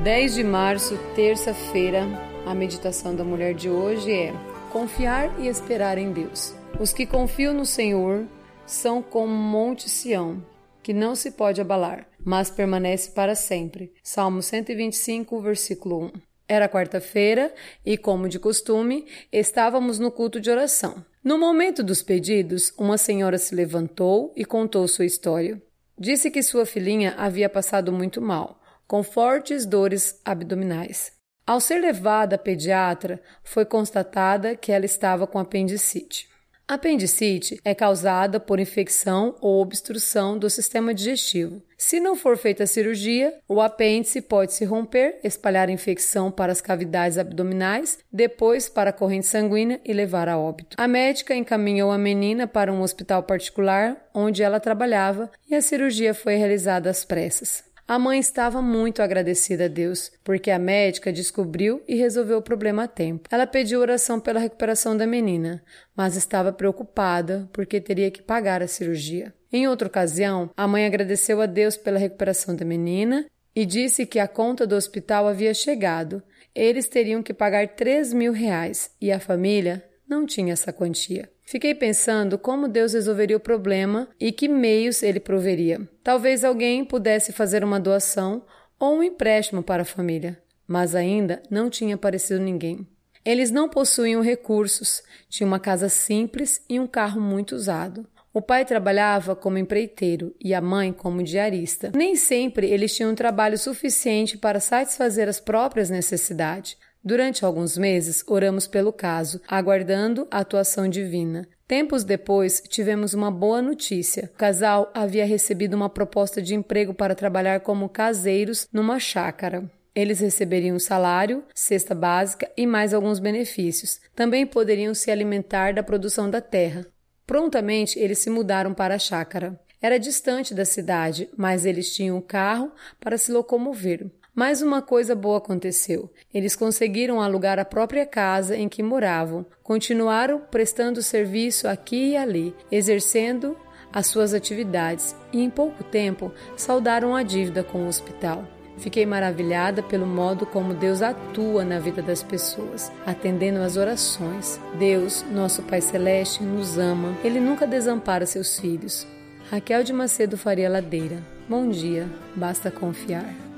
10 de março, terça-feira, a meditação da mulher de hoje é confiar e esperar em Deus. Os que confiam no Senhor são como Monte Sião, que não se pode abalar, mas permanece para sempre. Salmo 125, versículo 1. Era quarta-feira e, como de costume, estávamos no culto de oração. No momento dos pedidos, uma senhora se levantou e contou sua história. Disse que sua filhinha havia passado muito mal com fortes dores abdominais. Ao ser levada à pediatra, foi constatada que ela estava com apendicite. A apendicite é causada por infecção ou obstrução do sistema digestivo. Se não for feita a cirurgia, o apêndice pode se romper, espalhar a infecção para as cavidades abdominais, depois para a corrente sanguínea e levar a óbito. A médica encaminhou a menina para um hospital particular onde ela trabalhava e a cirurgia foi realizada às pressas. A mãe estava muito agradecida a Deus, porque a médica descobriu e resolveu o problema a tempo. Ela pediu oração pela recuperação da menina, mas estava preocupada porque teria que pagar a cirurgia. Em outra ocasião, a mãe agradeceu a Deus pela recuperação da menina e disse que a conta do hospital havia chegado. Eles teriam que pagar 3 mil reais e a família não tinha essa quantia. Fiquei pensando como Deus resolveria o problema e que meios ele proveria. Talvez alguém pudesse fazer uma doação ou um empréstimo para a família, mas ainda não tinha aparecido ninguém. Eles não possuíam recursos, tinham uma casa simples e um carro muito usado. O pai trabalhava como empreiteiro e a mãe como diarista. Nem sempre eles tinham trabalho suficiente para satisfazer as próprias necessidades. Durante alguns meses, oramos pelo caso, aguardando a atuação divina. Tempos depois, tivemos uma boa notícia. O casal havia recebido uma proposta de emprego para trabalhar como caseiros numa chácara. Eles receberiam salário, cesta básica e mais alguns benefícios. Também poderiam se alimentar da produção da terra. Prontamente, eles se mudaram para a chácara. Era distante da cidade, mas eles tinham um carro para se locomover. Mais uma coisa boa aconteceu. Eles conseguiram alugar a própria casa em que moravam, continuaram prestando serviço aqui e ali, exercendo as suas atividades e, em pouco tempo, saudaram a dívida com o hospital. Fiquei maravilhada pelo modo como Deus atua na vida das pessoas, atendendo às orações. Deus, nosso Pai Celeste, nos ama. Ele nunca desampara seus filhos. Raquel de Macedo Faria Ladeira. Bom dia, basta confiar.